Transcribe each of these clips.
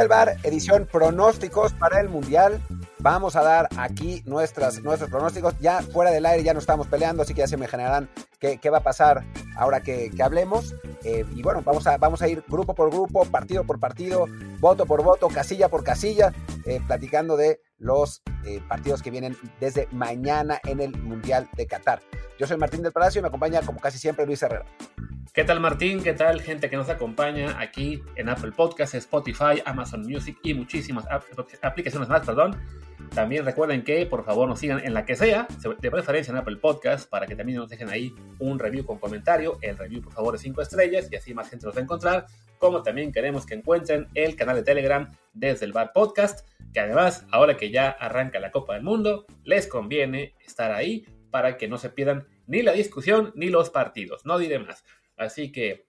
Desde el bar, edición pronósticos para el Mundial. Vamos a dar aquí nuestras, nuestros pronósticos. Ya fuera del aire ya no estamos peleando, así que ya se me generarán qué, qué va a pasar ahora que, que hablemos. Eh, y bueno, vamos a, vamos a ir grupo por grupo, partido por partido, voto por voto, casilla por casilla, eh, platicando de los eh, partidos que vienen desde mañana en el Mundial de Qatar. Yo soy Martín del Palacio y me acompaña como casi siempre Luis Herrera. ¿Qué tal Martín? ¿Qué tal gente que nos acompaña aquí en Apple Podcasts, Spotify, Amazon Music y muchísimas aplicaciones más, perdón? También recuerden que por favor nos sigan en la que sea, de preferencia en Apple Podcasts, para que también nos dejen ahí un review con comentario. El review por favor de 5 estrellas y así más gente nos va a encontrar. Como también queremos que encuentren el canal de Telegram desde el Bar Podcast, que además ahora que ya arranca la Copa del Mundo, les conviene estar ahí para que no se pierdan ni la discusión ni los partidos. No diré más. Así que,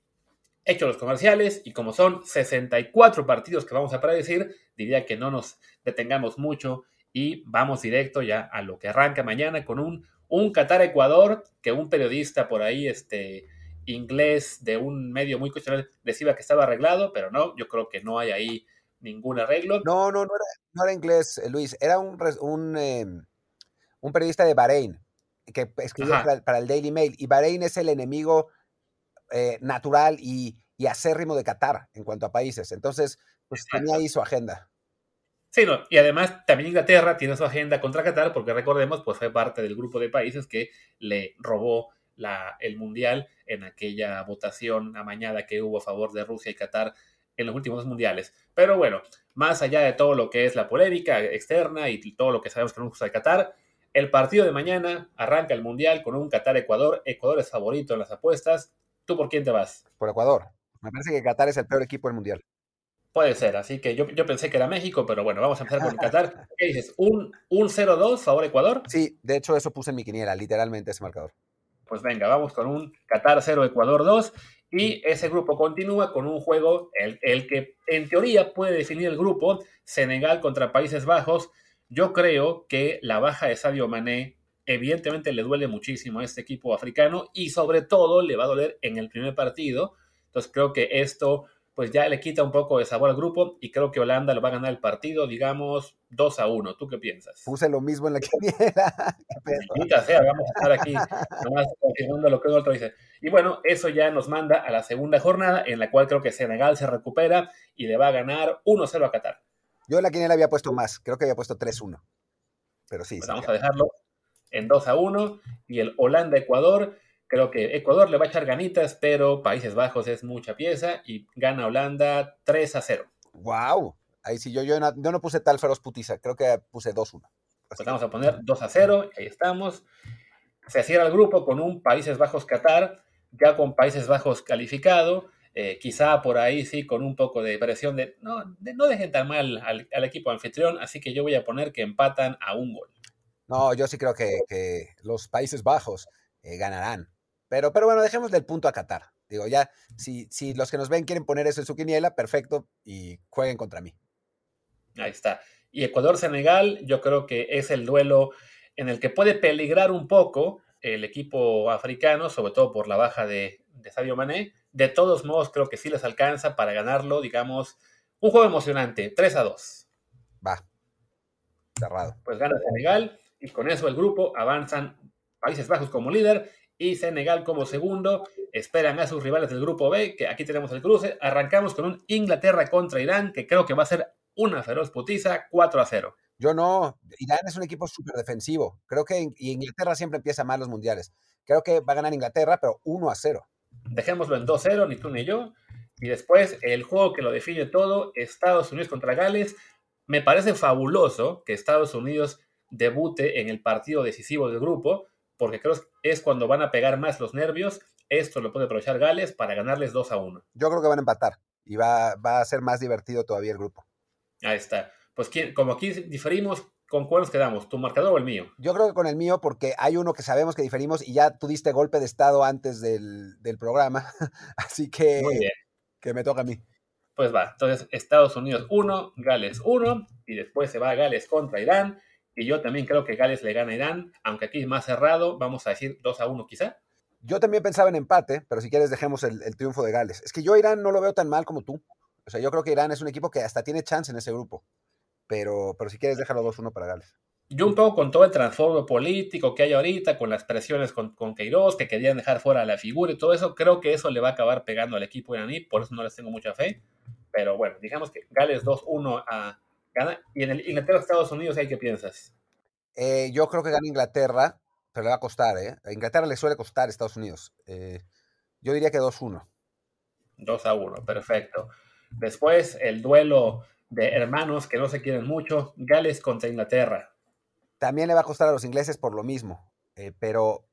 hecho los comerciales, y como son 64 partidos que vamos a predecir, diría que no nos detengamos mucho y vamos directo ya a lo que arranca mañana con un, un Qatar-Ecuador, que un periodista por ahí, este inglés de un medio muy cuestionable, decía que estaba arreglado, pero no, yo creo que no hay ahí ningún arreglo. No, no, no era, no era inglés, eh, Luis, era un, un, eh, un periodista de Bahrein que escribió para, para, el Daily Mail, y Bahrein es el enemigo eh, natural y, y, acérrimo de Qatar en cuanto a países. Entonces, pues Exacto. tenía ahí su agenda. Sí, no, y además también Inglaterra tiene su agenda contra Qatar porque recordemos, pues fue parte del grupo de países que le robó la, el Mundial en aquella votación amañada que hubo a favor de Rusia y Qatar en los últimos mundiales. Pero bueno, más allá de todo lo que es la polémica externa y todo lo que sabemos que no gusta de Qatar, el partido de mañana arranca el Mundial con un Qatar-Ecuador. Ecuador es favorito en las apuestas. ¿Tú por quién te vas? Por Ecuador. Me parece que Qatar es el peor equipo del Mundial. Puede ser, así que yo, yo, pensé que era México, pero bueno, vamos a empezar con Qatar. ¿Qué dices? ¿Un, un 0-2 favor Ecuador? Sí, de hecho eso puse en mi quiniela, literalmente ese marcador. Pues venga, vamos con un Qatar 0, Ecuador 2. Y ese grupo continúa con un juego, el, el que en teoría puede definir el grupo, Senegal contra Países Bajos. Yo creo que la baja de Sadio Mané evidentemente le duele muchísimo a este equipo africano y sobre todo le va a doler en el primer partido. Entonces creo que esto pues ya le quita un poco de sabor al grupo y creo que Holanda lo va a ganar el partido, digamos, 2 a 1. ¿Tú qué piensas? Puse lo mismo en la quiniela. sea, vamos a estar aquí nomás confirmando lo que el otro dice. Y bueno, eso ya nos manda a la segunda jornada en la cual creo que Senegal se recupera y le va a ganar 1-0 a Qatar. Yo en la quiniela había puesto más, creo que había puesto 3-1. Pero sí. Pues sí vamos a dejarlo en 2 a 1 y el Holanda-Ecuador. Creo que Ecuador le va a echar ganitas, pero Países Bajos es mucha pieza y gana Holanda 3 a 0. ¡Wow! Ahí sí, yo, yo, no, yo no puse tal feroz putiza, creo que puse 2-1. Pues vamos a poner 2 a 0, ahí estamos. Se cierra el grupo con un Países Bajos-Qatar, ya con Países Bajos calificado. Eh, quizá por ahí sí, con un poco de presión de no, de, no dejen tan mal al, al, equipo anfitrión, así que yo voy a poner que empatan a un gol. No, yo sí creo que, que los Países Bajos eh, ganarán. Pero, pero bueno, dejemos del punto a Qatar. Digo, ya, si, si los que nos ven quieren poner eso en su quiniela, perfecto, y jueguen contra mí. Ahí está. Y Ecuador-Senegal, yo creo que es el duelo en el que puede peligrar un poco el equipo africano, sobre todo por la baja de, de Sadio Mané. De todos modos, creo que sí les alcanza para ganarlo, digamos, un juego emocionante, 3 a 2. Va. Cerrado. Pues gana Senegal y con eso el grupo avanzan Países Bajos como líder y Senegal como segundo. Esperan a sus rivales del grupo B, que aquí tenemos el cruce. Arrancamos con un Inglaterra contra Irán, que creo que va a ser una feroz putiza, 4 a 0. Yo no. Irán es un equipo súper defensivo. Creo que y Inglaterra siempre empieza mal los mundiales. Creo que va a ganar Inglaterra, pero 1 a 0. Dejémoslo en 2-0, ni tú ni yo. Y después el juego que lo define todo, Estados Unidos contra Gales. Me parece fabuloso que Estados Unidos debute en el partido decisivo del grupo, porque creo que es cuando van a pegar más los nervios. Esto lo puede aprovechar Gales para ganarles 2 a 1. Yo creo que van a empatar y va, va a ser más divertido todavía el grupo. Ahí está. Pues como aquí diferimos, ¿con cuál nos quedamos? ¿Tu marcador o el mío? Yo creo que con el mío, porque hay uno que sabemos que diferimos y ya tú diste golpe de estado antes del, del programa. Así que, que me toca a mí. Pues va, entonces Estados Unidos 1, Gales 1, y después se va Gales contra Irán. Y yo también creo que Gales le gana a Irán, aunque aquí es más cerrado, vamos a decir 2 a 1 quizá. Yo también pensaba en empate, pero si quieres dejemos el, el, triunfo de Gales. Es que yo Irán no lo veo tan mal como tú. O sea, yo creo que Irán es un equipo que hasta tiene chance en ese grupo. Pero, pero si quieres, déjalo 2-1 para Gales. Yo un poco con todo el transformo político que hay ahorita, con las presiones con, con Queiroz, que querían dejar fuera la figura y todo eso, creo que eso le va a acabar pegando al equipo iraní, por eso no les tengo mucha fe. Pero bueno, digamos que Gales 2-1 a gana. Y en el Inglaterra-Estados Unidos, ¿hay qué piensas? Eh, yo creo que gana Inglaterra, pero le va a costar, ¿eh? A Inglaterra le suele costar Estados Unidos. Eh, yo diría que 2-1. 2 a 1, perfecto. Después, el duelo de hermanos que no se quieren mucho, Gales contra Inglaterra. También le va a costar a los ingleses por lo mismo, eh, pero,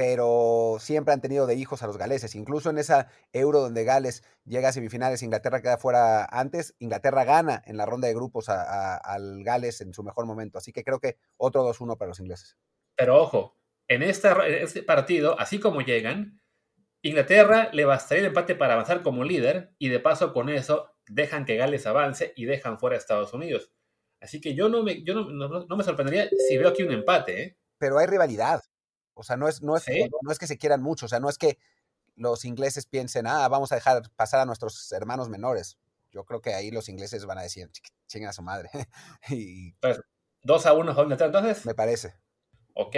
pero siempre han tenido de hijos a los galeses. Incluso en esa euro donde Gales llega a semifinales, Inglaterra queda fuera antes, Inglaterra gana en la ronda de grupos al Gales en su mejor momento. Así que creo que otro 2-1 para los ingleses. Pero ojo, en, esta, en este partido, así como llegan, Inglaterra le bastaría el empate para avanzar como líder y de paso con eso dejan que Gales avance y dejan fuera a Estados Unidos. Así que yo no me, yo no, me sorprendería si veo aquí un empate. ¿eh? Pero hay rivalidad. O sea, no es, no, es, no es que se quieran mucho. O sea, no es que los ingleses piensen, ah, vamos a dejar pasar a nuestros hermanos menores. Yo creo que ahí los ingleses van a decir, chinga a su madre. y... Pues, 2 a 1 Inglaterra, entonces. Me parece. ¿ok?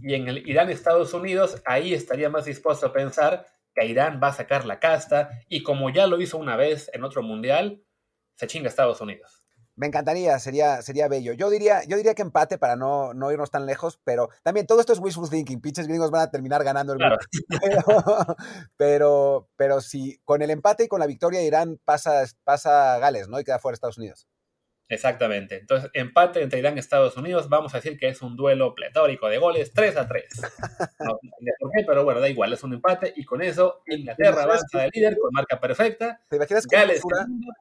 Y en el Irán-Estados Unidos, ahí estaría más dispuesto a pensar que Irán va a sacar la casta y como ya lo hizo una vez en otro mundial, se chinga Estados Unidos. Me encantaría, sería, sería bello. Yo diría, yo diría que empate para no, no irnos tan lejos, pero también todo esto es wishful thinking. Pinches gringos van a terminar ganando el claro. pero, pero, pero, si con el empate y con la victoria Irán pasa, pasa Gales, ¿no? Y queda fuera Estados Unidos. Exactamente. Entonces, empate entre Irán y Estados Unidos. Vamos a decir que es un duelo pletórico de goles, 3 a 3. No por qué, pero bueno, da igual, es un empate. Y con eso, Inglaterra avanza de líder con marca perfecta. ¿Te imaginas Gales,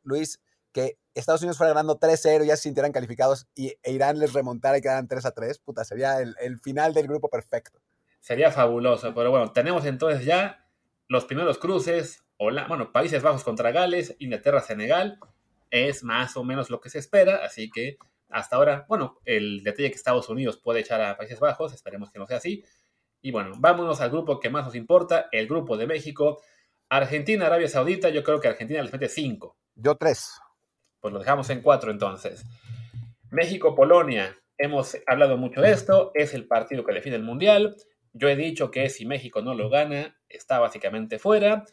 Luis, que Estados Unidos fuera ganando 3-0 y ya se sintieran calificados y e Irán les remontara y quedaran 3 a 3? Puta, sería el, el final del grupo perfecto. Sería fabuloso, pero bueno, tenemos entonces ya los primeros cruces. Hola, bueno, Países Bajos contra Gales, Inglaterra, Senegal es más o menos lo que se espera, así que hasta ahora, bueno, el detalle que Estados Unidos puede echar a Países Bajos, esperemos que no sea así. Y bueno, vámonos al grupo que más nos importa, el grupo de México. Argentina, Arabia Saudita, yo creo que Argentina les mete 5. Yo 3. Pues lo dejamos en 4 entonces. México, Polonia, hemos hablado mucho de esto, es el partido que define el Mundial. Yo he dicho que si México no lo gana, está básicamente fuera.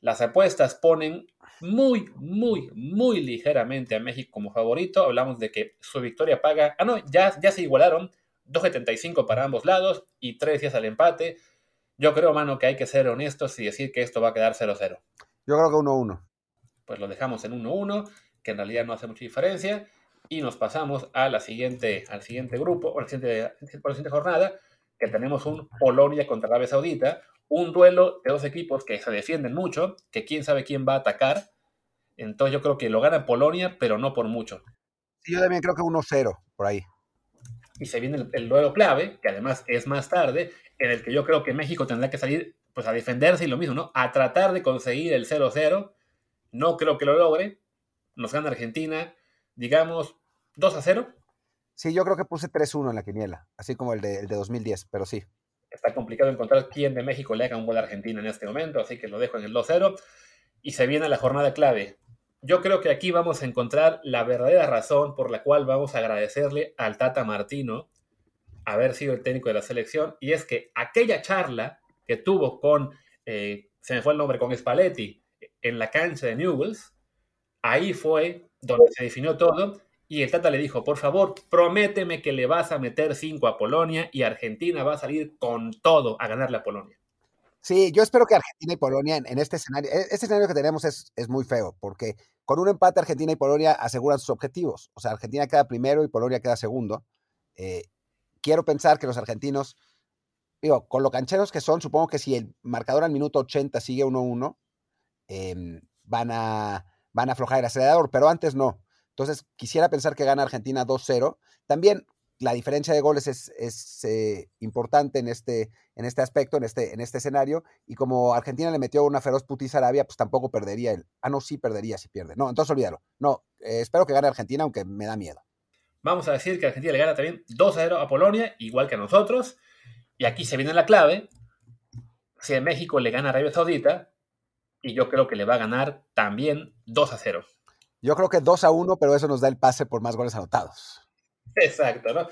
Las apuestas ponen muy, muy, muy ligeramente a México como favorito. Hablamos de que su victoria paga. Ah, no, ya, ya se igualaron. 2.75 para ambos lados y 3 días al empate. Yo creo, mano, que hay que ser honestos y decir que esto va a quedar 0-0. Yo creo que 1-1. Pues lo dejamos en 1-1, que en realidad no hace mucha diferencia. Y nos pasamos a la siguiente, al siguiente grupo, o a la siguiente, la siguiente jornada, que tenemos un Polonia contra Arabia Saudita, un duelo de dos equipos que se defienden mucho, que quién sabe quién va a atacar. Entonces yo creo que lo gana Polonia, pero no por mucho. Sí, yo también creo que 1-0 por ahí. Y se viene el, duelo clave, que además es más tarde, en el que yo creo que México tendrá que salir pues a defenderse y lo mismo, ¿no? A tratar de conseguir el 0-0. No creo que lo logre. Nos gana Argentina, digamos, 2-0. Sí, yo creo que puse 3-1 en la quiniela, así como el de, el de 2010, pero sí está complicado encontrar quién de México le haga un gol a Argentina en este momento, así que lo dejo en el 2-0. Y se viene la jornada clave. Yo creo que aquí vamos a encontrar la verdadera razón por la cual vamos a agradecerle al Tata Martino haber sido el técnico de la selección, y es que aquella charla que tuvo con, eh, se me fue el nombre, con Spalletti en la cancha de Newells, ahí fue donde se definió todo, y el Tata le dijo, por favor, prométeme que le vas a meter 5 a Polonia y Argentina va a salir con todo a ganarle a Polonia. Sí, yo espero que Argentina y Polonia en, este escenario, e, este escenario que tenemos es, es, muy feo, porque con un empate Argentina y Polonia aseguran sus objetivos. O sea, Argentina queda primero y Polonia queda segundo. Eh, quiero pensar que los argentinos, digo, con lo cancheros que son, supongo que si el marcador al minuto 80 sigue 1-1, em, van, a, van a aflojar el acelerador, pero antes no. Entonces, quisiera pensar que gana Argentina 2-0. También la diferencia de goles es, eh, importante en este, en este aspecto, en este, en este escenario. Y como Argentina le metió una feroz putiza a Arabia, pues tampoco perdería él. Ah, no, sí perdería si pierde. No, entonces olvídalo. No, eh, espero que gane Argentina, aunque me da miedo. Vamos a decir que Argentina le gana también 2 0 a Polonia, igual que a nosotros. Y aquí se viene la clave. Si México le gana a Arabia Saudita, y yo creo que le va a ganar también 2 a 0. Yo creo que 2 a 1, pero eso nos da el pase por más goles anotados. Exacto, ¿no?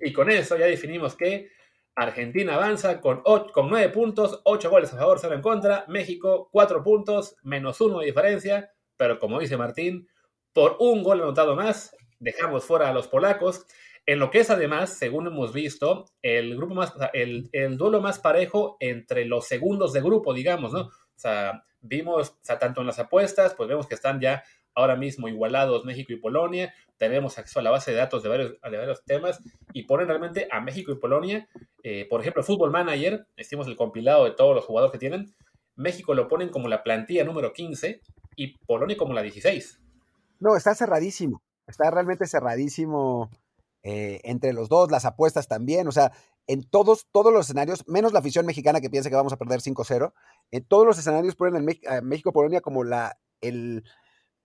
Y con eso ya definimos que Argentina avanza con, con 9 puntos, 8 goles a favor, 0 en contra. México, 4 puntos, menos 1 de diferencia. Pero como dice Martín, por un gol anotado más, dejamos fuera a los polacos. En lo que es además, según hemos visto, el grupo más, el, el duelo más parejo entre los segundos de grupo, digamos, ¿no? O sea, vimos, tanto en las apuestas, pues vemos que están ya ahora mismo igualados México y Polonia, tenemos acceso a la base de datos de varios, de varios temas y ponen realmente a México y Polonia, eh, por ejemplo, Fútbol Manager, hicimos el compilado de todos los jugadores que tienen, México lo ponen como la plantilla número 15 y Polonia como la 16. No, está cerradísimo, está realmente cerradísimo eh, entre los dos, las apuestas también, o sea, en todos, todos los escenarios, menos la afición mexicana que piensa que vamos a perder 5-0, en todos los escenarios ponen a México-Polonia como la, el,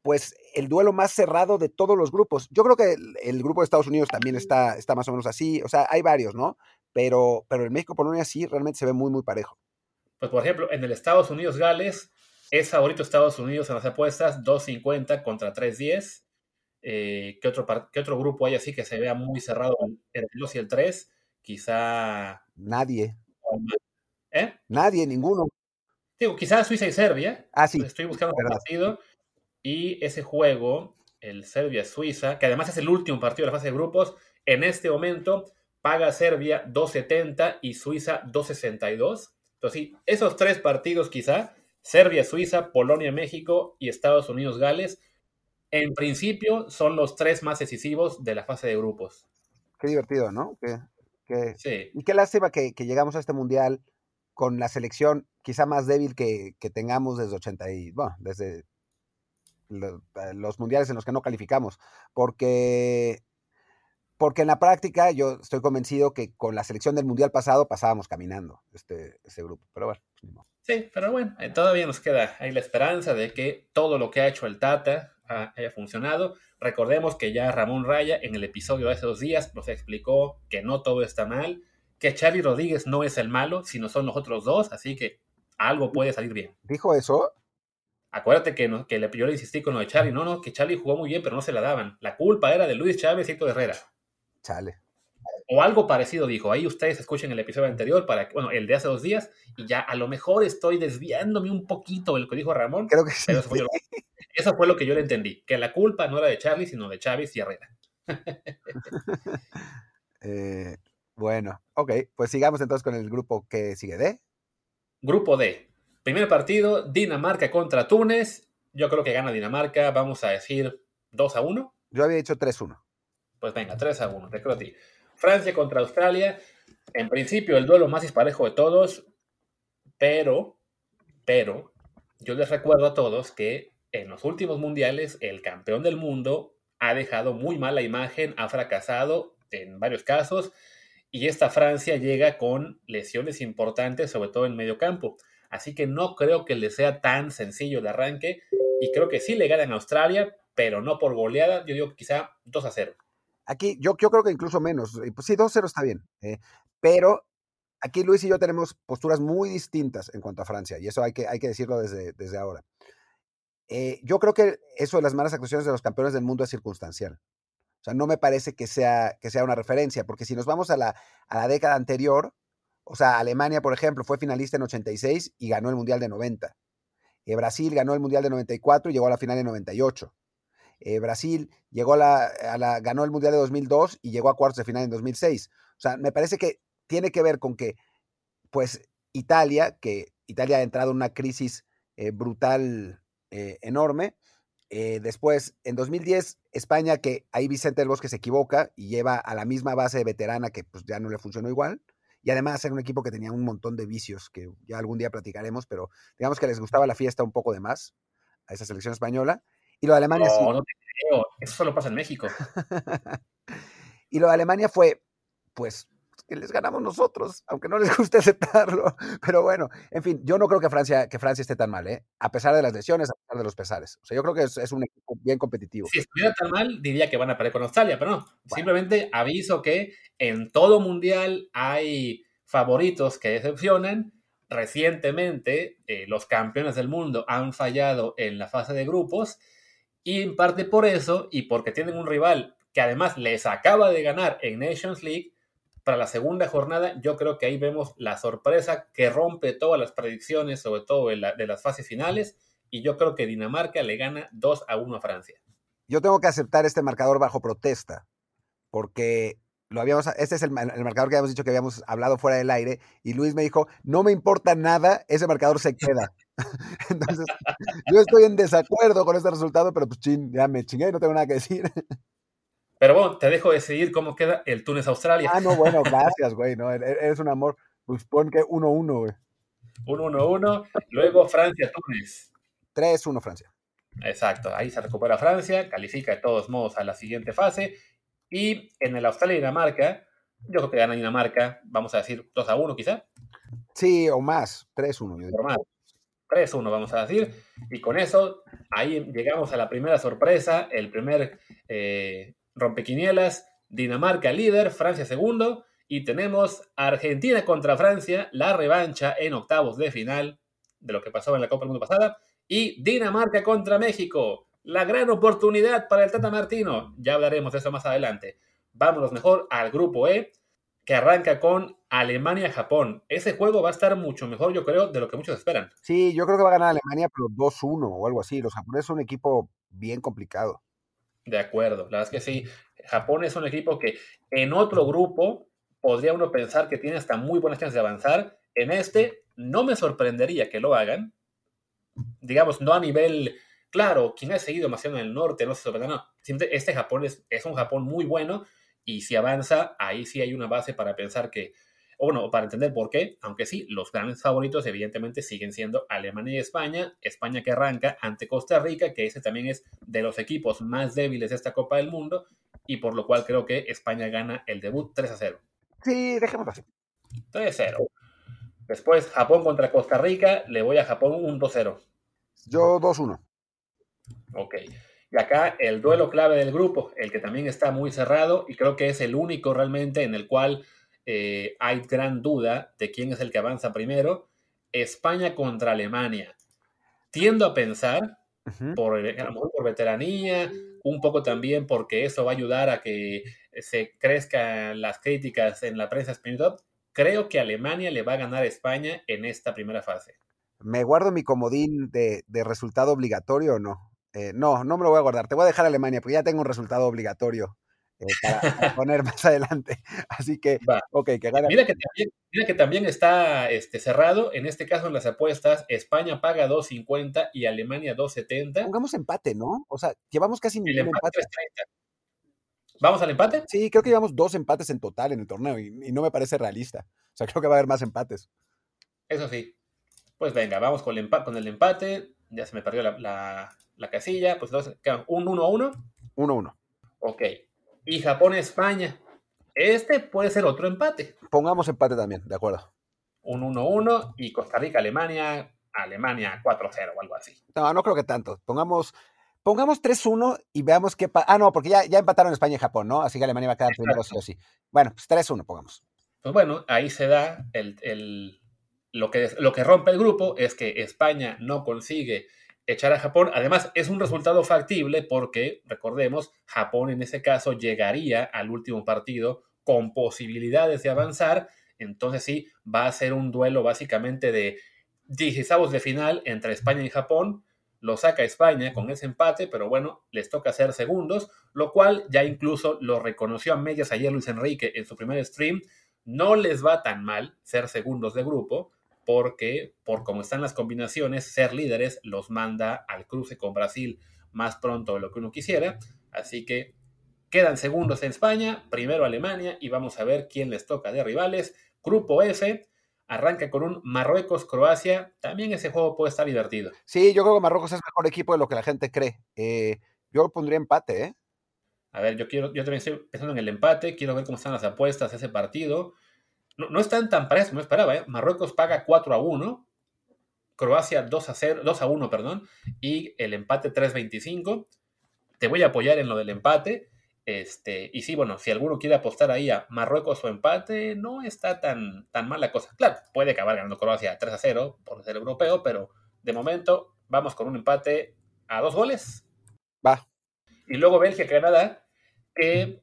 pues el duelo más cerrado de todos los grupos. Yo creo que el, grupo de Estados Unidos también está, está más o menos así, o sea, hay varios, ¿no? Pero, pero el México-Polonia sí realmente se ve muy, muy parejo. Pues por ejemplo, en el Estados Unidos-Gales es favorito Estados Unidos en las apuestas, 2.50 contra 3.10. Eh, ¿qué, otro, ¿Qué otro grupo hay así que se vea muy cerrado el 2 y el 3? Quizá... Nadie. ¿Eh? Nadie, ninguno. Digo, quizás Suiza y Serbia. Ah, sí. Estoy buscando un partido. Y ese juego, el Serbia-Suiza, que además es el último partido de la fase de grupos, en este momento paga Serbia 2.70 y Suiza 2.62. Entonces, sí, esos tres partidos quizá, Serbia-Suiza, Polonia-México y Estados Unidos-Gales, en principio son los tres más decisivos de la fase de grupos. Qué divertido, ¿no? Sí. Y qué lástima que, llegamos a este mundial con la selección quizá más débil que, que tengamos desde 80 y, bueno, desde eh, los mundiales en los que no calificamos, porque, porque en la práctica yo estoy convencido que con la selección del mundial pasado pasábamos caminando este, ese grupo, pero bueno. Pues, sí, pero bueno, todavía nos queda ahí la esperanza de que todo lo que ha hecho el Tata haya funcionado. Recordemos que ya Ramón Raya en el episodio de hace dos días nos explicó que no todo está mal, que Charlie Rodríguez no es el malo, sino son los otros dos, así que algo puede salir bien. ¿Dijo eso? Acuérdate que, no, que yo le insistí con lo de Charlie. No, no, que Charlie jugó muy bien, pero no se la daban. La culpa era de Luis Chávez y Héctor Herrera. Chale. O algo parecido dijo. Ahí ustedes escuchen el episodio anterior, para bueno, el de hace dos días, y ya a lo mejor estoy desviándome un poquito de lo que dijo Ramón. Creo que sí. eso, fue lo, que yo le entendí. Que la culpa no era de Charlie, sino de Chávez y Herrera. Eh, bueno, ok. Pues sigamos entonces con el grupo que sigue D. Grupo D. Primer partido, Dinamarca contra Túnez. Yo creo que gana Dinamarca, vamos a decir 2 a 1. Yo había dicho 3-1. Pues venga, 3 a 1, te creo a ti. Francia contra Australia. En principio, el duelo más disparejo de todos, pero, pero, yo les recuerdo a todos que en los últimos mundiales, el campeón del mundo ha dejado muy mala imagen, ha fracasado en varios casos, y esta Francia llega con lesiones importantes, sobre todo en medio campo. Así que no creo que le sea tan sencillo el arranque. Y creo que sí le ganan a Australia, pero no por goleada. Yo digo quizá 2 a 0. Aquí, yo, yo creo que incluso menos. Pues sí, 2 a 0 está bien. Eh, pero aquí Luis y yo tenemos posturas muy distintas en cuanto a Francia. Y eso hay que, hay que decirlo desde, desde ahora. Eh, yo creo que eso de las malas actuaciones de los campeones del mundo es circunstancial. O sea, no me parece que sea, que sea una referencia, porque si nos vamos a la, a la década anterior, o sea, Alemania, por ejemplo, fue finalista en 86 y ganó el Mundial de 90. Eh, Brasil ganó el Mundial de 94 y llegó a la final en 98. Eh, Brasil llegó a la, ganó el Mundial de 2002 y llegó a cuartos de final en 2006. O sea, me parece que tiene que ver con que, pues, Italia, que Italia ha entrado en una crisis eh, brutal eh, enorme. Después, en 2010, España, que ahí Vicente del Bosque se equivoca y lleva a la misma base veterana que pues ya no le funcionó igual. Y además era un equipo que tenía un montón de vicios que ya algún día platicaremos, pero digamos que les gustaba la fiesta un poco de más a esa selección española. Y lo de Alemania No, sí. no te creo. Eso solo pasa en México. y lo de Alemania fue, pues, que les ganamos nosotros, aunque no les guste aceptarlo. Pero bueno, en fin, yo no creo que Francia, que Francia esté tan mal, ¿eh? A pesar de las lesiones, a pesar de los pesares. O sea, yo creo que es, es un equipo bien competitivo. Si estuviera tan mal, diría que van a perder con Australia, pero no. Simplemente aviso que en todo mundial hay favoritos que decepcionan. Recientemente, eh, los campeones del mundo han fallado en la fase de grupos y en parte por eso y porque tienen un rival que además les acaba de ganar en Nations League, para la segunda jornada yo creo que ahí vemos la sorpresa que rompe todas las predicciones, sobre todo la, de las fases finales, y yo creo que Dinamarca le gana 2 a 1 a Francia. Yo tengo que aceptar este marcador bajo protesta, porque lo habíamos, este es el, el, marcador que habíamos dicho que habíamos hablado fuera del aire, y Luis me dijo, no me importa nada, ese marcador se queda. Entonces, yo estoy en desacuerdo con este resultado, pero pues chin, ya me chingué y no tengo nada que decir. Pero bueno, te dejo decidir cómo queda el Túnez-Australia. Ah, no, bueno, gracias, güey, no, eres un amor. Pues pon que 1-1, güey. 1-1-1, luego Francia-Túnez. 3-1 Francia. Exacto, ahí se recupera Francia, califica de todos modos a la siguiente fase. Y en el Australia-Dinamarca, yo creo que gana Dinamarca, vamos a decir 2 a 1 quizá. Sí, o más, 3-1. Por más. 3-1 vamos a decir. Y con eso, ahí llegamos a la primera sorpresa, el primer eh, rompequinielas, Dinamarca líder, Francia segundo. Y tenemos Argentina contra Francia, la revancha en octavos de final de lo que pasó en la Copa del Mundo pasada. Y Dinamarca contra México, la gran oportunidad para el Tata Martino. Ya hablaremos de eso más adelante. Vámonos mejor al grupo E, que arranca con Alemania-Japón. Ese juego va a estar mucho mejor, yo creo, de lo que muchos esperan. Sí, yo creo que va a ganar Alemania, pero 2-1 o algo así. Los japoneses son un equipo bien complicado. De acuerdo, la verdad es que sí. Japón es un equipo que en otro grupo podría uno pensar que tiene hasta muy buenas chances de avanzar. En este, no me sorprendería que lo hagan. Digamos, no a nivel Claro, quien ha seguido demasiado en el norte no se sorprende, no. Este Japón es, es, un Japón muy bueno y si avanza, ahí sí hay una base para pensar que, o bueno, para entender por qué, aunque sí, los grandes favoritos evidentemente siguen siendo Alemania y España, España que arranca ante Costa Rica, que ese también es de los equipos más débiles de esta Copa del Mundo y por lo cual creo que España gana el debut 3 a 0. Sí, dejémoslo así. 3 a 0. Después Japón contra Costa Rica, le voy a Japón un 2-0. Yo 2-1. Ok. Y acá el duelo clave del grupo, el que también está muy cerrado y creo que es el único realmente en el cual eh, hay gran duda de quién es el que avanza primero, España contra Alemania. Tiendo a pensar, uh -huh. por, a lo mejor por veteranía, un poco también porque eso va a ayudar a que se crezcan las críticas en la prensa española. Creo que Alemania le va a ganar a España en esta primera fase. ¿Me guardo mi comodín de, de resultado obligatorio o no? Eh, no, no me lo voy a guardar. Te voy a dejar Alemania porque ya tengo un resultado obligatorio eh, para, poner más adelante. Así que, Va. ok, que gana. Mira que también, mira que también está este, cerrado. En este caso, en las apuestas, España paga 2.50 y Alemania 2.70. Pongamos empate, ¿no? O sea, llevamos casi ningún empate. empate. ¿Vamos al empate? Sí, creo que llevamos dos empates en total en el torneo y, y no me parece realista. O sea, creo que va a haber más empates. Eso sí. Pues venga, vamos con el, empate, con el empate. Ya se me perdió la, la, la casilla. Pues entonces quedan un 1 a 1. 1 a 1. Ok. Y Japón-España. Este puede ser otro empate. Pongamos empate también, de acuerdo. Un 1-1 y Costa Rica-Alemania, Alemania 4-0 o algo así. No, no creo que tanto. Pongamos, pongamos 3-1 y veamos qué pasa. Ah, no, porque ya, ya empataron España y Japón, ¿no? Así que Alemania va a quedar Exacto. primero sí o sí. Bueno, pues 3-1 pongamos. Pues bueno, ahí se da el, el, lo, que, lo que rompe el grupo es que España no consigue echar a Japón. Además, es un resultado factible porque, recordemos, Japón en ese caso llegaría al último partido con posibilidades de avanzar. Entonces sí, va a ser un duelo básicamente de 16 de final entre España y Japón. Lo saca España con ese empate, pero bueno, les toca ser segundos, lo cual ya incluso lo reconoció a medias ayer Luis Enrique en su primer stream. No les va tan mal ser segundos de grupo, porque por cómo están las combinaciones, ser líderes los manda al cruce con Brasil más pronto de lo que uno quisiera. Así que quedan segundos en España, primero Alemania y vamos a ver quién les toca de rivales. Grupo F arranca con un Marruecos-Croacia. También ese juego puede estar divertido. Sí, yo creo que Marruecos es mejor equipo de lo que la gente cree. Eh, yo pondría empate, ¿eh? A ver, yo quiero, yo también estoy pensando en el empate, quiero ver cómo están las apuestas de ese partido. No, no están tan parejos como esperaba, ¿eh? Marruecos paga 4 a 1, Croacia 2 a 0, 2 a 1, perdón, y el empate 3.25. Te voy a apoyar en lo del empate. Este, y sí, bueno, si alguno quiere apostar ahí a Marruecos o empate, no está tan, tan mal la cosa. Claro, puede acabar ganando Croacia 3 a 0 por ser europeo, pero de momento vamos con un empate a dos goles. Va. Y luego Bélgica-Canadá, que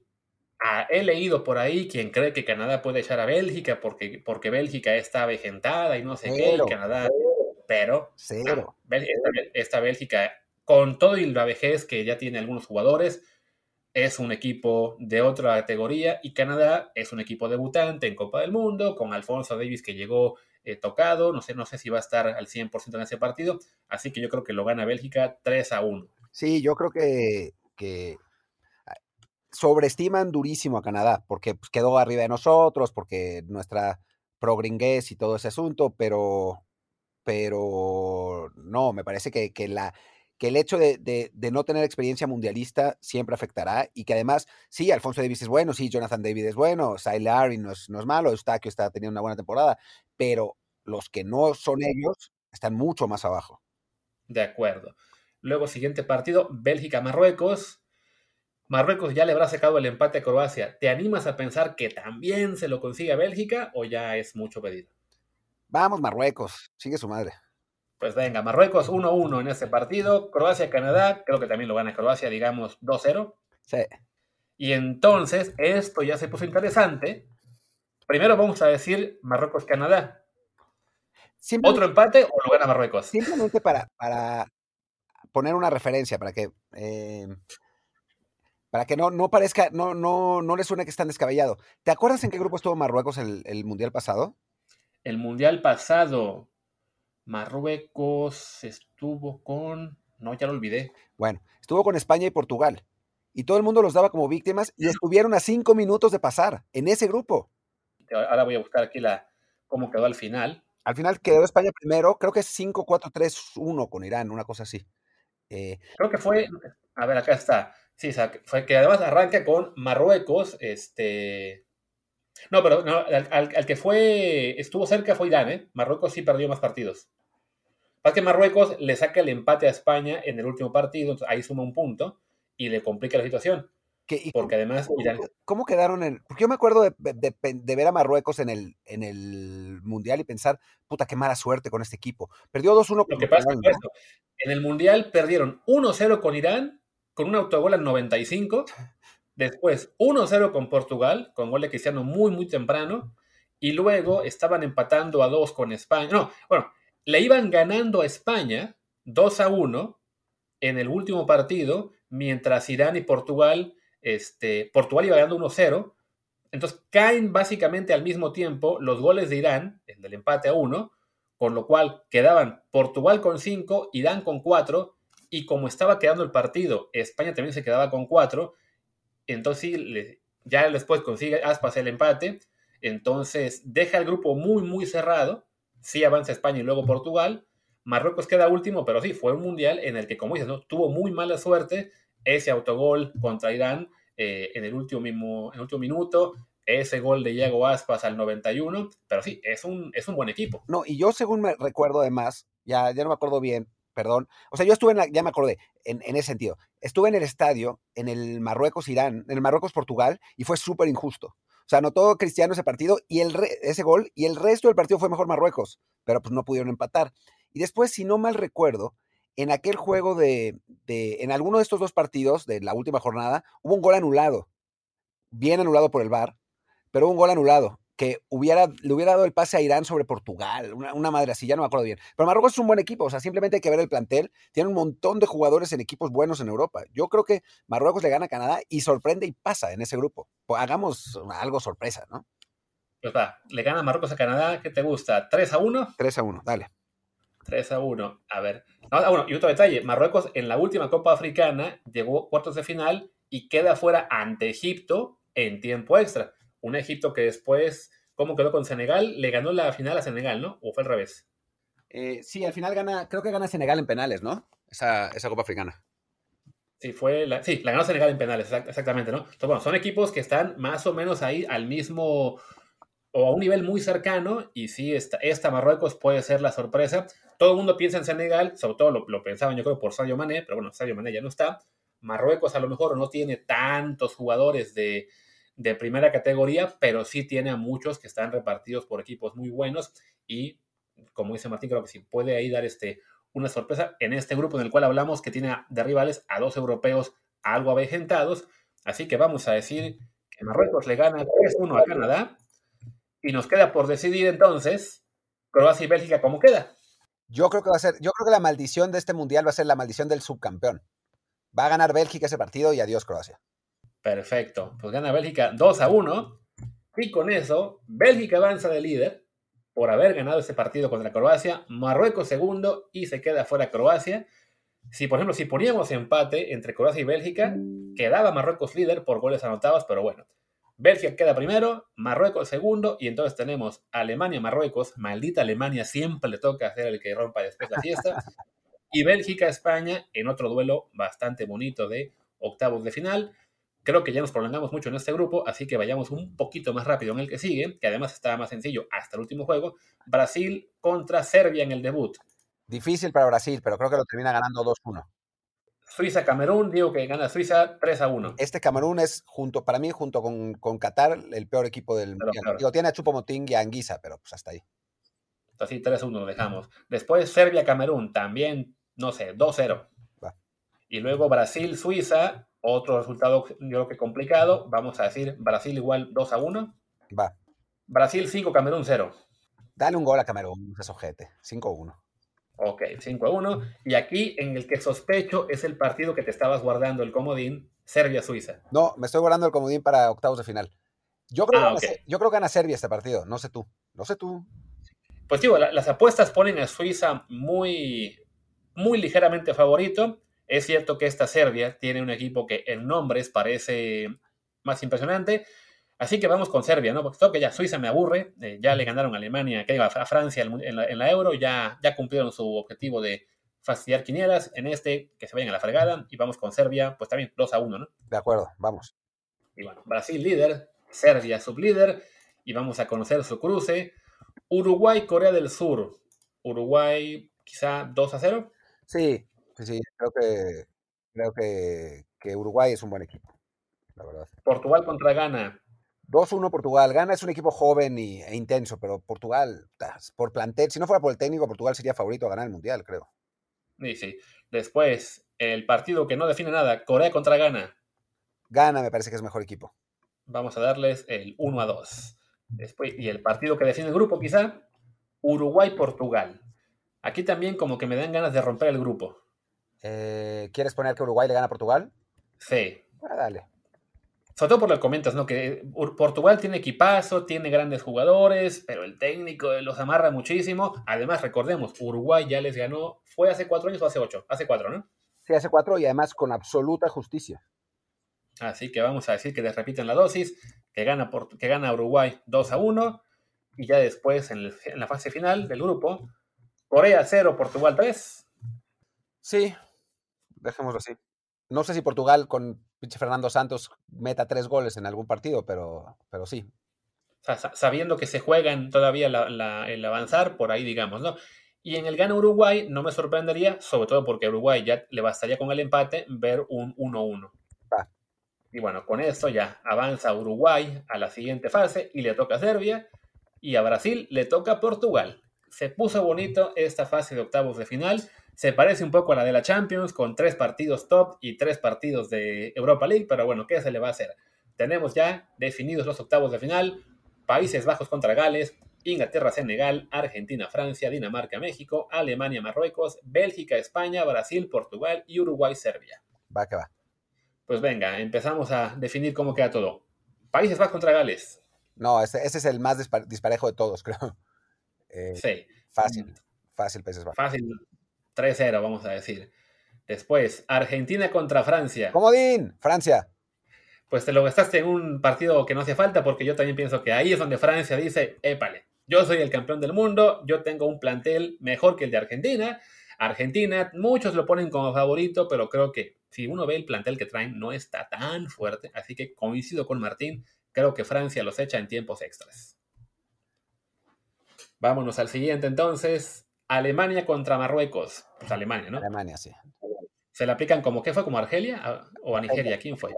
ah, he leído por ahí quien cree que Canadá puede echar a Bélgica porque, porque Bélgica está avejentada y no sé qué, y Canadá, pero Cero. ah, esta, esta Bélgica, con todo y la vejez que ya tiene algunos jugadores, es un equipo de otra categoría y Canadá es un equipo debutante en Copa del Mundo, con Alfonso Davis que llegó eh, tocado, no sé, no sé si va a estar al 100% en ese partido, así que yo creo que lo gana Bélgica 3 a 1. Sí, yo creo que, que sobreestiman durísimo a Canadá, porque pues, quedó arriba de nosotros, porque nuestra progringuez y todo ese asunto, pero, pero no, me parece que, que la, que el hecho de, no tener experiencia mundialista siempre afectará y que además, sí, Alfonso Davis es bueno, sí, Jonathan David es bueno, Larry no es, no es malo, Eustaquio está teniendo una buena temporada, pero los que no son ellos están mucho más abajo. De acuerdo. Luego, siguiente partido, Bélgica-Marruecos. Marruecos ya le habrá sacado el empate a Croacia. ¿Te animas a pensar que también se lo consigue a Bélgica o ya es mucho pedido? Vamos, Marruecos, sigue su madre. Pues venga, Marruecos 1-1 en este partido. Croacia-Canadá, creo que también lo gana Croacia, digamos 2-0. Sí. Y entonces, esto ya se puso interesante. Primero vamos a decir Marruecos-Canadá. ¿Otro empate o lo gana Marruecos? Simplemente para, para poner una referencia, para que, eh, para que no, no parezca, no, no, no les suene que están descabellado. ¿Te acuerdas en qué grupo estuvo Marruecos el, el Mundial pasado? El Mundial pasado, Marruecos estuvo con. No, ya lo olvidé. Bueno, estuvo con España y Portugal. Y todo el mundo los daba como víctimas y estuvieron a cinco minutos de pasar en ese grupo. Ahora voy a buscar aquí la, cómo quedó al final. Al final quedó España primero, creo que es 5-4-3-1 con Irán, una cosa así. Eh, creo que fue, a ver, acá está. Sí, o sea, fue que además arranca con Marruecos, este. No, pero no, al, al, que fue, estuvo cerca fue Irán, ¿eh? Marruecos sí perdió más partidos. Pasa que Marruecos le saca el empate a España en el último partido, entonces ahí suma un punto y le complica la situación. ¿Qué, porque además. ¿cómo, Irán... ¿Cómo quedaron en.? Porque yo me acuerdo de, de, de, ver a Marruecos en el, en el Mundial y pensar, puta, qué mala suerte con este equipo. Perdió 2-1 Lo que pasa es que ¿no? en el Mundial perdieron 1-0 con Irán, con un autogol al 95. Después 1-0 con Portugal, con gol de Cristiano muy, muy temprano. Y luego estaban empatando a 2 con España. No, bueno, le iban ganando a España 2 a 1 en el último partido, mientras Irán y Portugal, este, Portugal iba ganando 1-0. Entonces caen básicamente al mismo tiempo los goles de Irán, el del empate a 1, con lo cual quedaban Portugal con 5, Irán con 4, y como estaba quedando el partido, España también se quedaba con 4, entonces ya después consigue Aspas el empate, entonces deja el grupo muy, muy cerrado, sí avanza España y luego Portugal, Marruecos queda último, pero sí, fue un mundial en el que, como dices, ¿no? tuvo muy mala suerte ese autogol contra Irán eh, en, el último, mismo, en el último minuto, ese gol de Diego Aspas al 91, pero sí, es un, es un buen equipo. No, y yo según me recuerdo además, ya, ya no me acuerdo bien, perdón, o sea, yo estuve en la, ya me acordé, en, ese sentido, estuve en el estadio, en el Marruecos-Irán, en el Marruecos-Portugal, y fue súper injusto. O sea, anotó Cristiano ese partido y el re, ese gol, y el resto del partido fue mejor Marruecos, pero pues no pudieron empatar. Y después, si no mal recuerdo, en aquel juego de, de, en alguno de estos dos partidos de la última jornada, hubo un gol anulado, bien anulado por el VAR, pero hubo un gol anulado que hubiera, le hubiera dado el pase a Irán sobre Portugal, una, una, madre así, ya no me acuerdo bien. Pero Marruecos es un buen equipo, o sea, simplemente hay que ver el plantel. Tiene un montón de jugadores en equipos buenos en Europa. Yo creo que Marruecos le gana a Canadá y sorprende y pasa en ese grupo. Pues hagamos algo sorpresa, ¿no? Pues va, le gana Marruecos a Canadá, ¿qué te gusta? ¿3 a 1? 3 a 1, dale. 3 a 1. A ver. Ah, bueno, y otro detalle. Marruecos en la última Copa Africana llegó cuartos de final y queda fuera ante Egipto en tiempo extra. Un Egipto que después, ¿cómo quedó con Senegal? Le ganó la final a Senegal, ¿no? ¿O fue al revés? Eh, sí, al final gana, creo que gana Senegal en penales, ¿no? Esa, esa Copa Africana. Sí, fue la, sí, la ganó Senegal en penales, exactamente, ¿no? Entonces, bueno, son equipos que están más o menos ahí al mismo o a un nivel muy cercano, y sí, esta, esta Marruecos puede ser la sorpresa. Todo el mundo piensa en Senegal, sobre todo lo, lo pensaban yo creo por Sadio Mané, pero bueno, Sadio Mané ya no está. Marruecos a lo mejor no tiene tantos jugadores de, de primera categoría, pero sí tiene a muchos que están repartidos por equipos muy buenos y, como dice Martín, creo que sí puede ahí dar este, una sorpresa en este grupo en el cual hablamos que tiene de rivales a dos europeos algo avejentados. Así que vamos a decir que Marruecos le gana 3-1 a Canadá y nos queda por decidir entonces Croacia y Bélgica cómo queda. Yo creo que va a ser, yo creo que la maldición de este mundial va a ser la maldición del subcampeón. Va a ganar Bélgica ese partido y adiós Croacia. Perfecto. Pues gana Bélgica 2 a 1. Y con eso, Bélgica avanza de líder por haber ganado ese partido contra Croacia. Marruecos segundo y se queda fuera Croacia. Si, por ejemplo, si poníamos empate entre Croacia y Bélgica, quedaba Marruecos líder por goles anotados, pero bueno. Bélgica queda primero, Marruecos segundo, y entonces tenemos Alemania-Marruecos. Maldita Alemania, siempre le toca hacer el que rompa después la fiesta. Y Bélgica-España en otro duelo bastante bonito de octavos de final. Creo que ya nos prolongamos mucho en este grupo, así que vayamos un poquito más rápido en el que sigue, que además está más sencillo hasta el último juego. Brasil contra Serbia en el debut. Difícil para Brasil, pero creo que lo termina ganando 2-1. Suiza-Camerún, digo que gana Suiza 3 a 1. Este Camerún es, junto, para mí, junto con, con Qatar, el peor equipo del Pero, mundial. claro. Digo, tiene a Chupomotín y a Anguisa, pero pues hasta ahí. Así 3 a 1 lo dejamos. Después Serbia-Camerún, también, no sé, 2-0. Va. Y luego Brasil-Suiza, otro resultado yo creo que complicado. Vamos a decir Brasil igual 2 a 1. Va. Brasil 5, Camerún 0. Dale un gol a Camerún, ese ojete. 5-1. Ok, 5 a 1. Y aquí en el que sospecho es el partido que te estabas guardando, el comodín, Serbia-Suiza. No, me estoy guardando el comodín para octavos de final. Yo creo, Ah, que, gana, ok. Se- yo creo que gana Serbia este partido. No sé tú. No sé tú. Pues digo, la- las apuestas ponen a Suiza muy, muy ligeramente favorito. Es cierto que esta Serbia tiene un equipo que en nombres parece más impresionante. Así que vamos con Serbia, ¿no? Porque creo que ya Suiza me aburre. eh, ya le ganaron a Alemania, que iba a Francia en la, en la Euro. Ya, ya cumplieron su objetivo de fastidiar quinielas. En este, que se vayan a la fregada. Y vamos con Serbia, pues también 2 a 1, ¿no? De acuerdo, vamos. Y bueno, Brasil líder, Serbia sublíder, y vamos a conocer su cruce. Uruguay, Corea del Sur. Uruguay quizá 2 a 0. Sí, sí, sí. Creo que, creo que, que Uruguay es un buen equipo. La verdad. Portugal contra Ghana. 2-1 Portugal. Gana es un equipo joven y, e intenso, pero Portugal, por plantel, si no fuera por el técnico, Portugal sería favorito a ganar el Mundial, creo. Y sí. Después, el partido que no define nada, Corea contra Ghana. Gana me parece que es mejor equipo. Vamos a darles el 1 a 2. Después, y el partido que define el grupo, quizá, Uruguay-Portugal. Aquí también como que me dan ganas de romper el grupo. Eh, ¿Quieres poner que Uruguay le gana a Portugal? Sí. Ah, dale. Sobre todo por lo que comentas, ¿no? Que Ur- Portugal tiene equipazo, tiene grandes jugadores, pero el técnico los amarra muchísimo. Además, recordemos, Uruguay ya les ganó, ¿fue hace cuatro años o hace ocho? Hace cuatro, ¿no? Sí, hace cuatro y además con absoluta justicia. Así que vamos a decir que les repiten la dosis, que gana, que gana Uruguay 2 a 1, y ya después en, el- en la fase final del grupo, Corea 0, Portugal 3. Sí, dejémoslo así. No sé si Portugal con pinche Fernando Santos meta tres goles en algún partido, pero, pero sí. O sea, sa- sabiendo que se juegan todavía la- la- el avanzar, por ahí digamos, ¿no? Y en el gana Uruguay no me sorprendería, sobre todo porque a Uruguay ya le bastaría con el empate ver un 1-1. Va. Y bueno, con esto ya avanza Uruguay a la siguiente fase y le toca a Serbia y a Brasil le toca a Portugal. Se puso bonito esta fase de octavos de final. Se parece un poco a la de la Champions con tres partidos top y tres partidos de Europa League, pero bueno, ¿qué se le va a hacer? Tenemos ya definidos los octavos de final. Países Bajos contra Gales, Inglaterra, Senegal, Argentina, Francia, Dinamarca, México, Alemania, Marruecos, Bélgica, España, Brasil, Portugal y Uruguay, Serbia. Va que va. Pues venga, empezamos a definir cómo queda todo. Países Bajos contra Gales. No, ese, ese es el más dispar- disparejo de todos, creo. Eh, Sí. fácil, fácil Países Bajos. Fácil. 3-0, vamos a decir. Después, Argentina contra Francia. Comodín, Francia. Pues te lo gastaste en un partido que no hace falta, porque yo también pienso que ahí es donde Francia dice, épale, yo soy el campeón del mundo, yo tengo un plantel mejor que el de Argentina. Argentina, muchos lo ponen como favorito, pero creo que si uno ve el plantel que traen, no está tan fuerte. Así que coincido con Martín, creo que Francia los echa en tiempos extras. Vámonos al siguiente entonces. Alemania contra Marruecos. Pues Alemania, ¿no? Alemania, sí. Se le aplican como, ¿qué fue? ¿Como Argelia a- o a Nigeria? ¿Quién fue?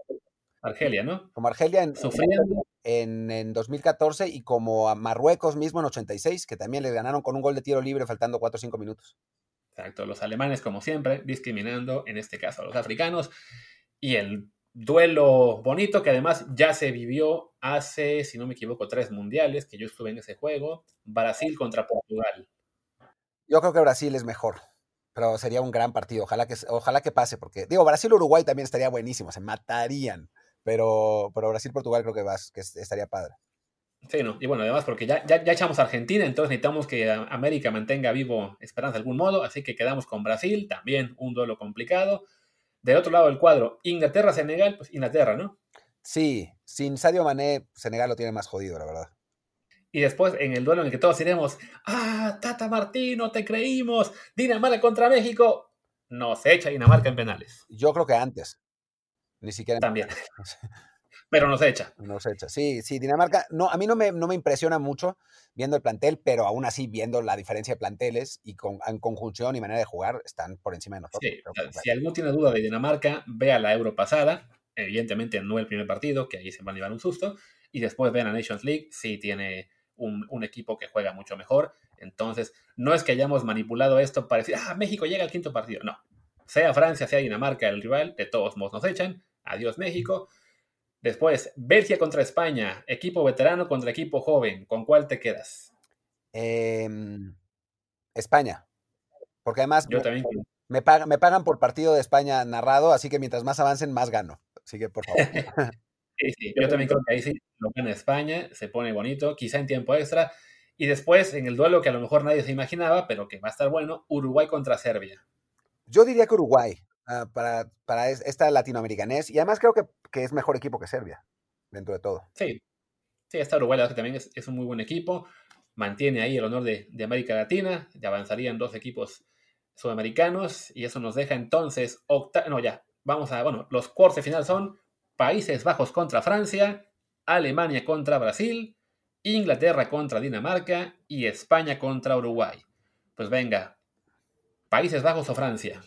Argelia, ¿no? Como Argelia en, Sufriendo. en, en 2014 y como a Marruecos mismo en 86, que también les ganaron con un gol de tiro libre faltando 4 o 5 minutos. Exacto, los alemanes, como siempre, discriminando en este caso a los africanos. Y el duelo bonito que además ya se vivió hace, si no me equivoco, tres mundiales, que yo estuve en ese juego. Brasil contra Portugal. Yo creo que Brasil es mejor, pero sería un gran partido. Ojalá que, ojalá que pase, porque digo, Brasil-Uruguay también estaría buenísimo, se matarían. Pero, pero Brasil-Portugal creo que, vas, que estaría padre. Sí, no. Y bueno, además porque ya, ya, ya echamos a Argentina, entonces necesitamos que América mantenga vivo Esperanza de algún modo, así que quedamos con Brasil, también un duelo complicado. Del otro lado del cuadro, Inglaterra-Senegal, pues Inglaterra, ¿no? Sí, sin Sadio Mané, Senegal lo tiene más jodido, la verdad. Y después en el duelo en el que todos diremos, ah, Tata Martino, te creímos, Dinamarca contra México, nos echa Dinamarca en penales. Yo creo que antes. Ni siquiera en También. Pero nos echa. Nos echa. Sí, sí, Dinamarca, no, a mí no me, no me impresiona mucho viendo el plantel, pero aún así viendo la diferencia de planteles y con, en conjunción y manera de jugar, están por encima de nosotros. Sí, que- si alguno tiene duda de Dinamarca, vea la Euro pasada. Evidentemente no el primer partido, que ahí se van a llevar un susto. Y después vean la Nations League, sí tiene un, un equipo que juega mucho mejor. Entonces, no es que hayamos manipulado esto para decir, ah, México llega al quinto partido. No. Sea Francia, sea Dinamarca el rival, de todos modos nos echan. Adiós México. Después, Bélgica contra España, equipo veterano contra equipo joven. ¿Con cuál te quedas? Em, España. Porque además Yo me, también. me pagan, me pagan por partido de España narrado, así que mientras más avancen, más gano. Así que por favor. Sí, sí, yo también creo que ahí sí lo gana España, se pone bonito, quizá en tiempo extra. Y después, en el duelo que a lo mejor nadie se imaginaba, pero que va a estar bueno, Uruguay contra Serbia. Yo diría que Uruguay, ah, para, para es- esta latinoamericanés, y además creo que, que es mejor equipo que Serbia, dentro de todo. Sí, sí, esta Uruguay la verdad que también es, es un muy buen equipo, mantiene ahí el honor de, de América Latina, ya avanzarían dos equipos sudamericanos, y eso nos deja entonces, octa no ya, vamos a, bueno, los cuartos de final son Países Bajos contra Francia, Alemania contra Brasil, Inglaterra contra Dinamarca y España contra Uruguay. Pues venga, Países Bajos o Francia,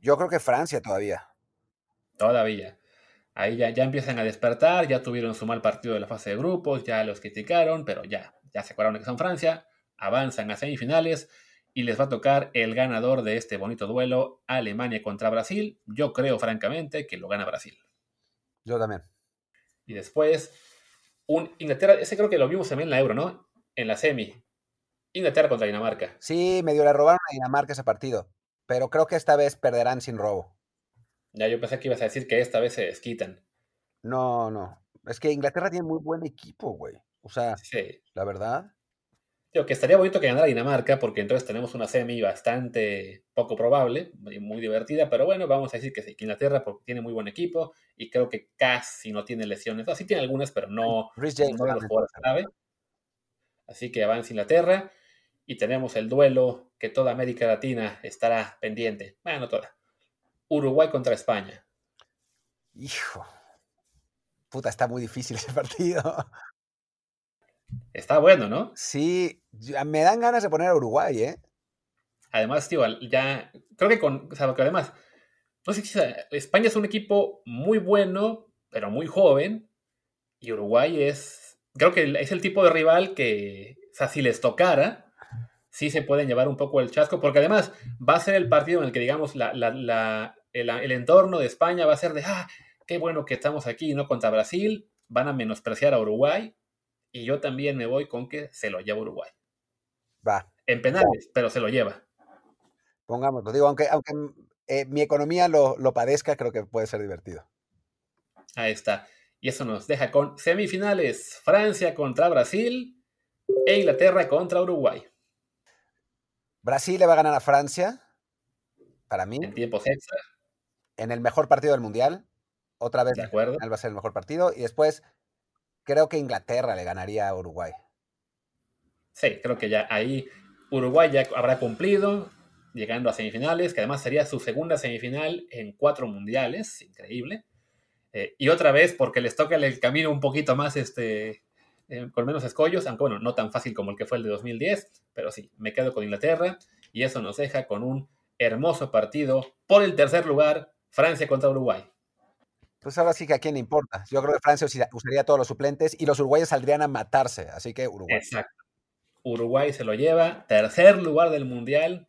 Yo creo que Francia todavía. todavía. Ahí ya, ya empiezan a despertar, ya tuvieron su mal partido de la fase de grupos, ya los criticaron, pero ya, ya se acordaron de que son Francia, avanzan a semifinales y les va a tocar el ganador de este bonito duelo, Alemania contra Brasil. Yo creo francamente que lo gana Brasil. Yo también. Y después, un Inglaterra, ese creo que lo vimos también en la Euro, ¿no? En la semi. Inglaterra contra Dinamarca. Sí, medio le robaron a Dinamarca ese partido, pero creo que esta vez perderán sin robo. Ya yo pensé que ibas a decir que esta vez se desquitan. No, no. Es que Inglaterra tiene muy buen equipo, güey. O sea, Sí. la verdad. Digo que estaría bonito que ganara Dinamarca, porque entonces tenemos una semi bastante poco probable, y muy divertida, pero bueno, vamos a decir que sí, que Inglaterra porque tiene muy buen equipo y creo que casi no tiene lesiones. No, sí tiene algunas, pero no, James. los jugadores clave. Así que avanza Inglaterra y tenemos el duelo que toda América Latina estará pendiente. Bueno, no toda. Uruguay contra España. Hijo. Puta, está muy difícil ese partido. Está bueno, ¿no? Sí, me dan ganas de poner a Uruguay, ¿eh? Además, tío, ya creo que con, o sea, que además, no sé si España es un equipo muy bueno, pero muy joven, y Uruguay es, creo que es el tipo de rival que, o sea, si les tocara, sí se pueden llevar un poco el chasco, porque además va a ser el partido en el que, digamos, la, la, la, el, el, entorno de España va a ser de, ah, qué bueno que estamos aquí, ¿no? Contra Brasil, van a menospreciar a Uruguay, y yo también me voy con que se lo lleva Uruguay. Va. En penales, pero se lo lleva. Pongámoslo. Digo, aunque, aunque eh, mi economía lo, lo, padezca, creo que puede ser divertido. Ahí está. Y eso nos deja con semifinales: Francia contra Brasil e Inglaterra contra Uruguay. Brasil le va a ganar a Francia, para mí. En tiempos extra. En el mejor partido del Mundial. Otra vez de acuerdo. va a ser el mejor partido. Y después creo que Inglaterra le ganaría a Uruguay. Sí, creo que ya ahí Uruguay ya habrá cumplido, llegando a semifinales, que además sería su segunda semifinal en cuatro mundiales, increíble. Eh, y otra vez, porque les toca el camino un poquito más, este, eh, con menos escollos, aunque bueno, no tan fácil como el que fue el de 2010, pero sí, me quedo con Inglaterra y eso nos deja con un hermoso partido por el tercer lugar, Francia contra Uruguay. Pues ahora sí que a quién le importa. Yo creo que Francia usaría todos los suplentes y los uruguayos saldrían a matarse, así que Uruguay. Exacto. Uruguay se lo lleva, tercer lugar del Mundial,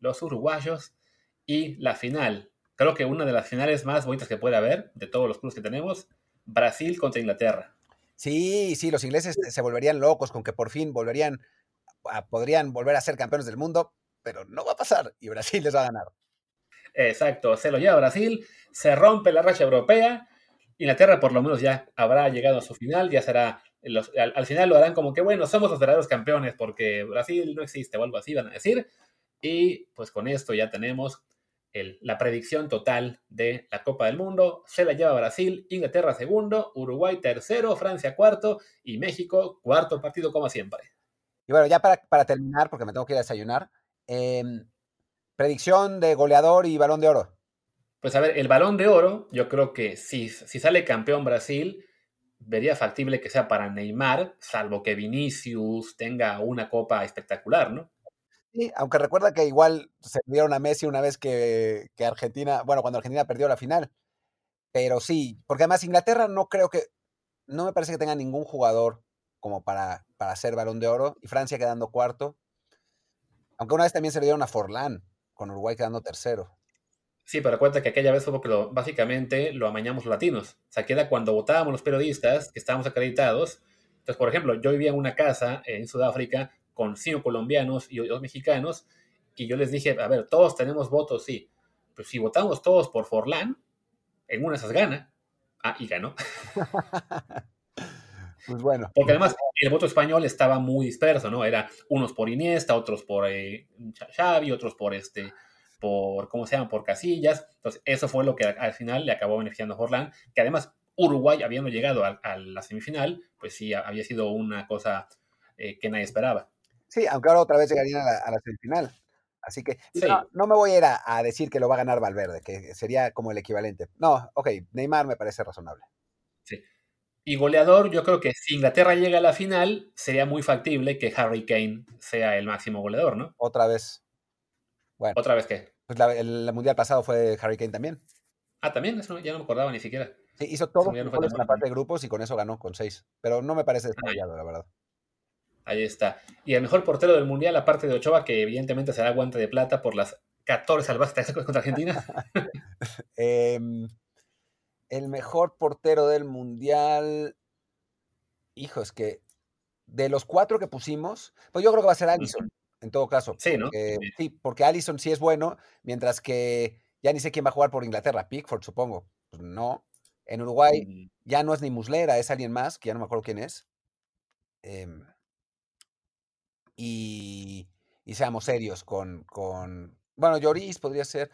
los uruguayos, y la final, creo que una de las finales más bonitas que puede haber de todos los clubes que tenemos, Brasil contra Inglaterra. Sí, sí, los ingleses se volverían locos con que por fin volverían, podrían volver a ser campeones del mundo, pero no va a pasar y Brasil les va a ganar. Exacto, se lo lleva Brasil, se rompe la racha europea, Inglaterra por lo menos ya habrá llegado a su final, ya será al, final lo harán como que, bueno, somos los verdaderos campeones porque Brasil no existe o algo así, van a decir. Y pues con esto ya tenemos la predicción total de la Copa del Mundo. Se la lleva Brasil, Inglaterra segundo, Uruguay tercero, Francia cuarto y México cuarto partido como siempre. Y bueno, ya para, terminar, porque me tengo que ir a desayunar, em, predicción de goleador y balón de oro. Pues a ver, el balón de oro, yo creo que si, si sale campeón Brasil, vería factible que sea para Neymar, salvo que Vinicius tenga una copa espectacular, ¿no? Sí, aunque recuerda que igual se dieron a Messi una vez que, Argentina, bueno, cuando Argentina perdió la final. Pero sí, porque además Inglaterra no creo que, no me parece que tenga ningún jugador como para, para hacer balón de oro. Y Francia quedando cuarto. Aunque una vez también se le dieron a Forlán, con Uruguay quedando tercero. Sí, pero acuérdate que aquella vez fue porque lo, básicamente lo amañamos los latinos. O sea, queda cuando votábamos los periodistas, que estábamos acreditados. Entonces, por ejemplo, yo vivía en una casa en Sudáfrica con cinco colombianos y dos mexicanos, y yo les dije, a ver, todos tenemos votos, sí. Pero si votamos todos por Forlán, en una esas gana. Ah, y ganó. Pues bueno. Porque además el voto español estaba muy disperso, ¿no? Era unos por Iniesta, otros por eh, Xavi, otros por este por, ¿cómo se llama? Por casillas. Entonces, eso fue lo que al final le acabó beneficiando a Forlán, que además Uruguay, habiendo llegado a, la semifinal, pues sí, había sido una cosa eh, que nadie esperaba. Sí, aunque ahora otra vez llegarían a la, semifinal. Así que no, me voy a ir a, decir que lo va a ganar Valverde, que sería como el equivalente. No, ok, Neymar me parece razonable. Sí. Y goleador, yo creo que si Inglaterra llega a la final, sería muy factible que Harry Kane sea el máximo goleador, ¿no? Otra vez. Bueno. ¿Otra vez qué? Pues la, el, mundial pasado fue Harry Kane también. Ah, también, eso ya no me acordaba ni siquiera. Sí, hizo todo en la parte de grupos y con eso ganó con seis. Pero no me parece descabellado, la verdad. Ahí está. Y el mejor portero del mundial, aparte de Ochoa, que evidentemente será guante de plata por las 14 salvajes contra Argentina. Em, el mejor portero del mundial. Hijo, es que de los cuatro que pusimos, pues yo creo que va a ser Alisson en todo caso. Sí, ¿no? sí, porque Allison sí es bueno, mientras que ya ni sé quién va a jugar por Inglaterra, Pickford, supongo. Pues no. En Uruguay mm. ya no es ni Muslera, es alguien más, que ya no me acuerdo quién es. Em, y, y, seamos serios con, con. Bueno, Lloris podría ser.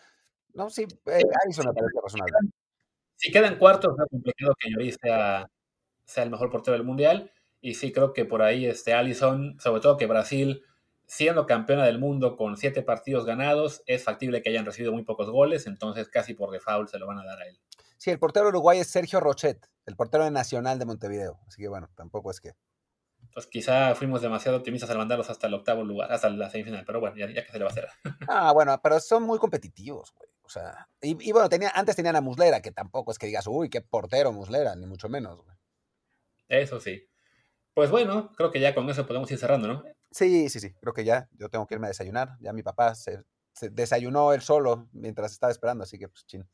No, sí, eh, Allison me parece razonable. Si quedan cuartos, es complicado que Lloris sea, sea el mejor portero del mundial. Y sí creo que por ahí este Allison, sobre todo que Brasil siendo campeona del mundo con siete partidos ganados, es factible que hayan recibido muy pocos goles, entonces casi por default se lo van a dar a él. Sí, el portero uruguay es Sergio Rochet, el portero de Nacional de Montevideo, así que bueno, tampoco es que... Pues quizá fuimos demasiado optimistas al mandarlos hasta el octavo lugar, hasta la semifinal, pero bueno, ya, que se le va a hacer. Ah, bueno, pero son muy competitivos, güey. O sea, y, bueno, tenía, antes tenían a Muslera, que tampoco es que digas, uy, qué portero Muslera, ni mucho menos, güey. Eso sí. Pues bueno, creo que ya con eso podemos ir cerrando, ¿no? Sí, sí, sí, creo que ya, yo tengo que irme a desayunar. Ya mi papá se, desayunó él solo mientras estaba esperando, así que pues chin.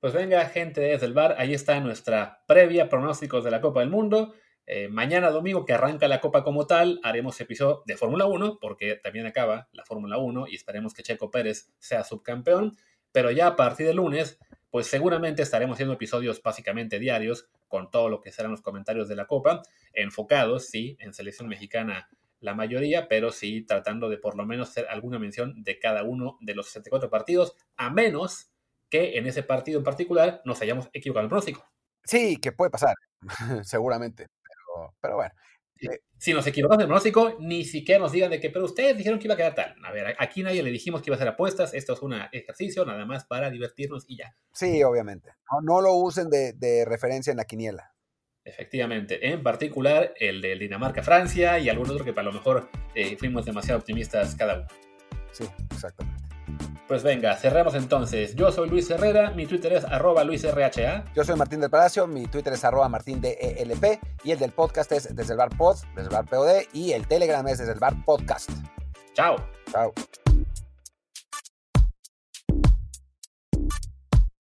Pues venga, gente desde el bar, ahí está nuestra previa pronósticos de la Copa del Mundo. Eh, mañana domingo, que arranca la Copa como tal, haremos episodio de Fórmula 1, porque también acaba la Fórmula 1 y esperemos que Checo Pérez sea subcampeón. Pero ya a partir de lunes pues seguramente estaremos haciendo episodios básicamente diarios con todo lo que serán los comentarios de la Copa, enfocados, sí, en selección mexicana la mayoría, pero sí tratando de por lo menos hacer alguna mención de cada uno de los 64 partidos, a menos que en ese partido en particular nos hayamos equivocado en el pronóstico. Sí, que puede pasar, seguramente, pero, bueno. Si nos equivocamos el pronóstico, ni siquiera nos digan de que, pero ustedes dijeron que iba a quedar tal. A ver, aquí nadie le dijimos que iba a hacer apuestas, esto es un ejercicio nada más para divertirnos y ya. Sí, obviamente. No, lo usen de, de referencia en la quiniela. Efectivamente, en particular el de Dinamarca-Francia y algún otro que para lo mejor eh, fuimos demasiado optimistas cada uno. Sí, exactamente. Pues venga, cerramos entonces. Yo soy Luis Herrera, mi Twitter es arroba luisrha. Yo soy Martín del Palacio, mi Twitter es arroba martindelp y el del podcast es desde el bar pod, desde el bar pod y el Telegram es desde el bar podcast. Chao. Chao.